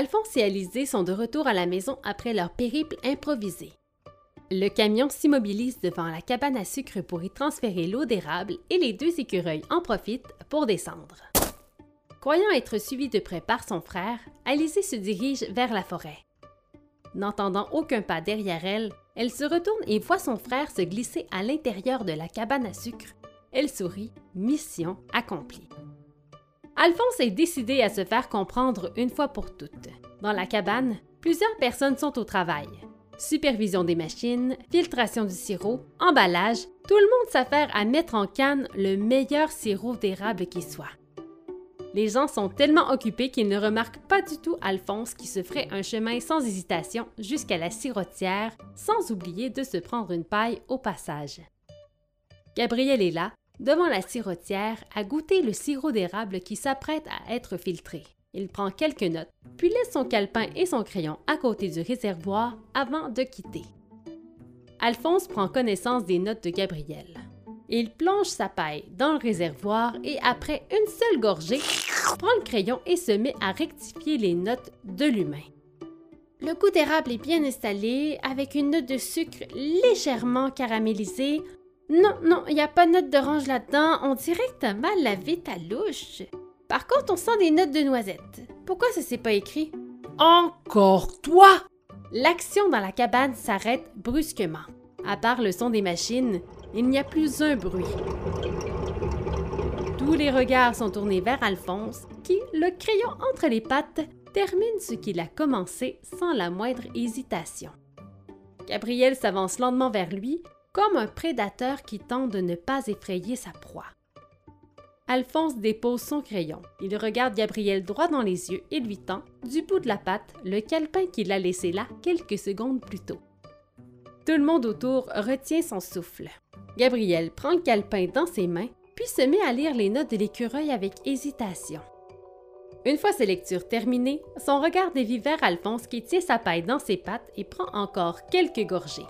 Alphonse et Alizé sont de retour à la maison après leur périple improvisé. Le camion s'immobilise devant la cabane à sucre pour y transférer l'eau d'érable et les deux écureuils en profitent pour descendre. Croyant être suivi de près par son frère, Alizé se dirige vers la forêt. N'entendant aucun pas derrière elle, elle se retourne et voit son frère se glisser à l'intérieur de la cabane à sucre. Elle sourit, mission accomplie. Alphonse est décidé à se faire comprendre une fois pour toutes. Dans la cabane, plusieurs personnes sont au travail. Supervision des machines, filtration du sirop, emballage, tout le monde s'affaire à mettre en canne le meilleur sirop d'érable qui soit. Les gens sont tellement occupés qu'ils ne remarquent pas du tout Alphonse qui se ferait un chemin sans hésitation jusqu'à la sirotière, sans oublier de se prendre une paille au passage. Gabriel est là, devant la sirotière, à goûter le sirop d'érable qui s'apprête à être filtré. Il prend quelques notes, puis laisse son calepin et son crayon à côté du réservoir avant de quitter. Alphonse prend connaissance des notes de Gabriel. Il plonge sa paille dans le réservoir et après une seule gorgée, prend le crayon et se met à rectifier les notes de l'humain. Le goût d'érable est bien installé, avec une note de sucre légèrement caramélisée. Non, non, il n'y a pas de note d'orange là-dedans. On dirait que t'as mal lavé ta louche. Par contre, on sent des notes de noisette. Pourquoi ça s'est pas écrit? Encore toi? L'action dans la cabane s'arrête brusquement. À part le son des machines, il n'y a plus un bruit. Tous les regards sont tournés vers Alphonse, qui, le crayon entre les pattes, termine ce qu'il a commencé sans la moindre hésitation. Gabriel s'avance lentement vers lui, comme un prédateur qui tente de ne pas effrayer sa proie. Alphonse dépose son crayon. Il regarde Gabriel droit dans les yeux et lui tend, du bout de la patte, le calepin qu'il a laissé là quelques secondes plus tôt. Tout le monde autour retient son souffle. Gabriel prend le calepin dans ses mains, puis se met à lire les notes de l'écureuil avec hésitation. Une fois ses lectures terminées, son regard dévie vers Alphonse qui tient sa paille dans ses pattes et prend encore quelques gorgées.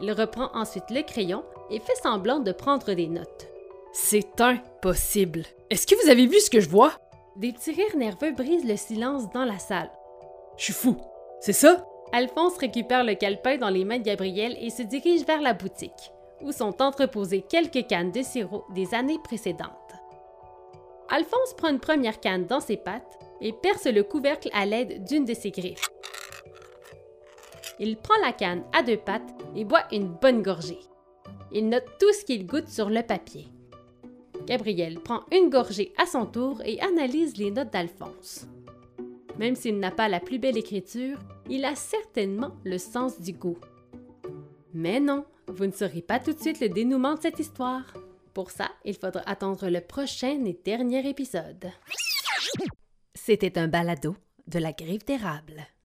Il reprend ensuite le crayon et fait semblant de prendre des notes. C'est impossible. Est-ce que vous avez vu ce que je vois? Des petits rires nerveux brisent le silence dans la salle. Je suis fou. C'est ça? Alphonse récupère le calepin dans les mains de Gabriel et se dirige vers la boutique, où sont entreposées quelques cannes de sirop des années précédentes. Alphonse prend une première canne dans ses pattes et perce le couvercle à l'aide d'une de ses griffes. Il prend la canne à deux pattes et boit une bonne gorgée. Il note tout ce qu'il goûte sur le papier. Gabriel prend une gorgée à son tour et analyse les notes d'Alphonse. Même s'il n'a pas la plus belle écriture, il a certainement le sens du goût. Mais non, vous ne saurez pas tout de suite le dénouement de cette histoire. Pour ça, il faudra attendre le prochain et dernier épisode. C'était un balado de la griffe d'érable.